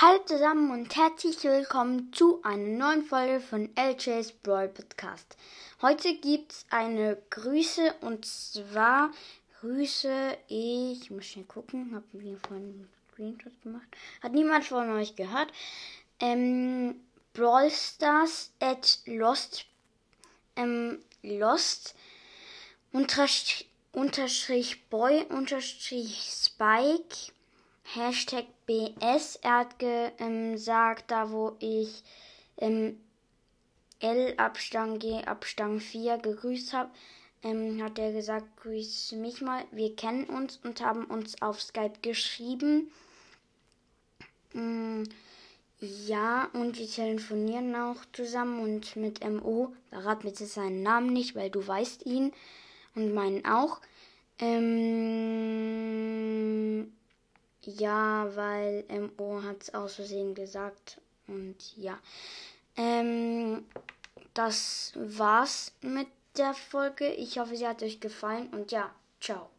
Hallo zusammen und herzlich willkommen zu einer neuen Folge von LJ's Brawl Podcast. Heute gibt's eine Grüße und zwar Grüße ich, muss schnell gucken, habe mir vorhin einen Screenshot gemacht. Hat niemand von euch gehört. Ähm, Brawl Stars at Lost ähm, Lost unterstrich, unterstrich Boy unterstrich Spike Hashtag BS. Er hat gesagt, ähm, da wo ich ähm, L Abstand G Abstand 4 gegrüßt habe, ähm, hat er gesagt, grüß mich mal. Wir kennen uns und haben uns auf Skype geschrieben. Mm, ja, und wir telefonieren auch zusammen und mit MO. Verrat mir jetzt seinen Namen nicht, weil du weißt ihn und meinen auch. Ähm, ja, weil MO hat es aus Versehen gesagt. Und ja. Ähm, das war's mit der Folge. Ich hoffe, sie hat euch gefallen. Und ja, ciao.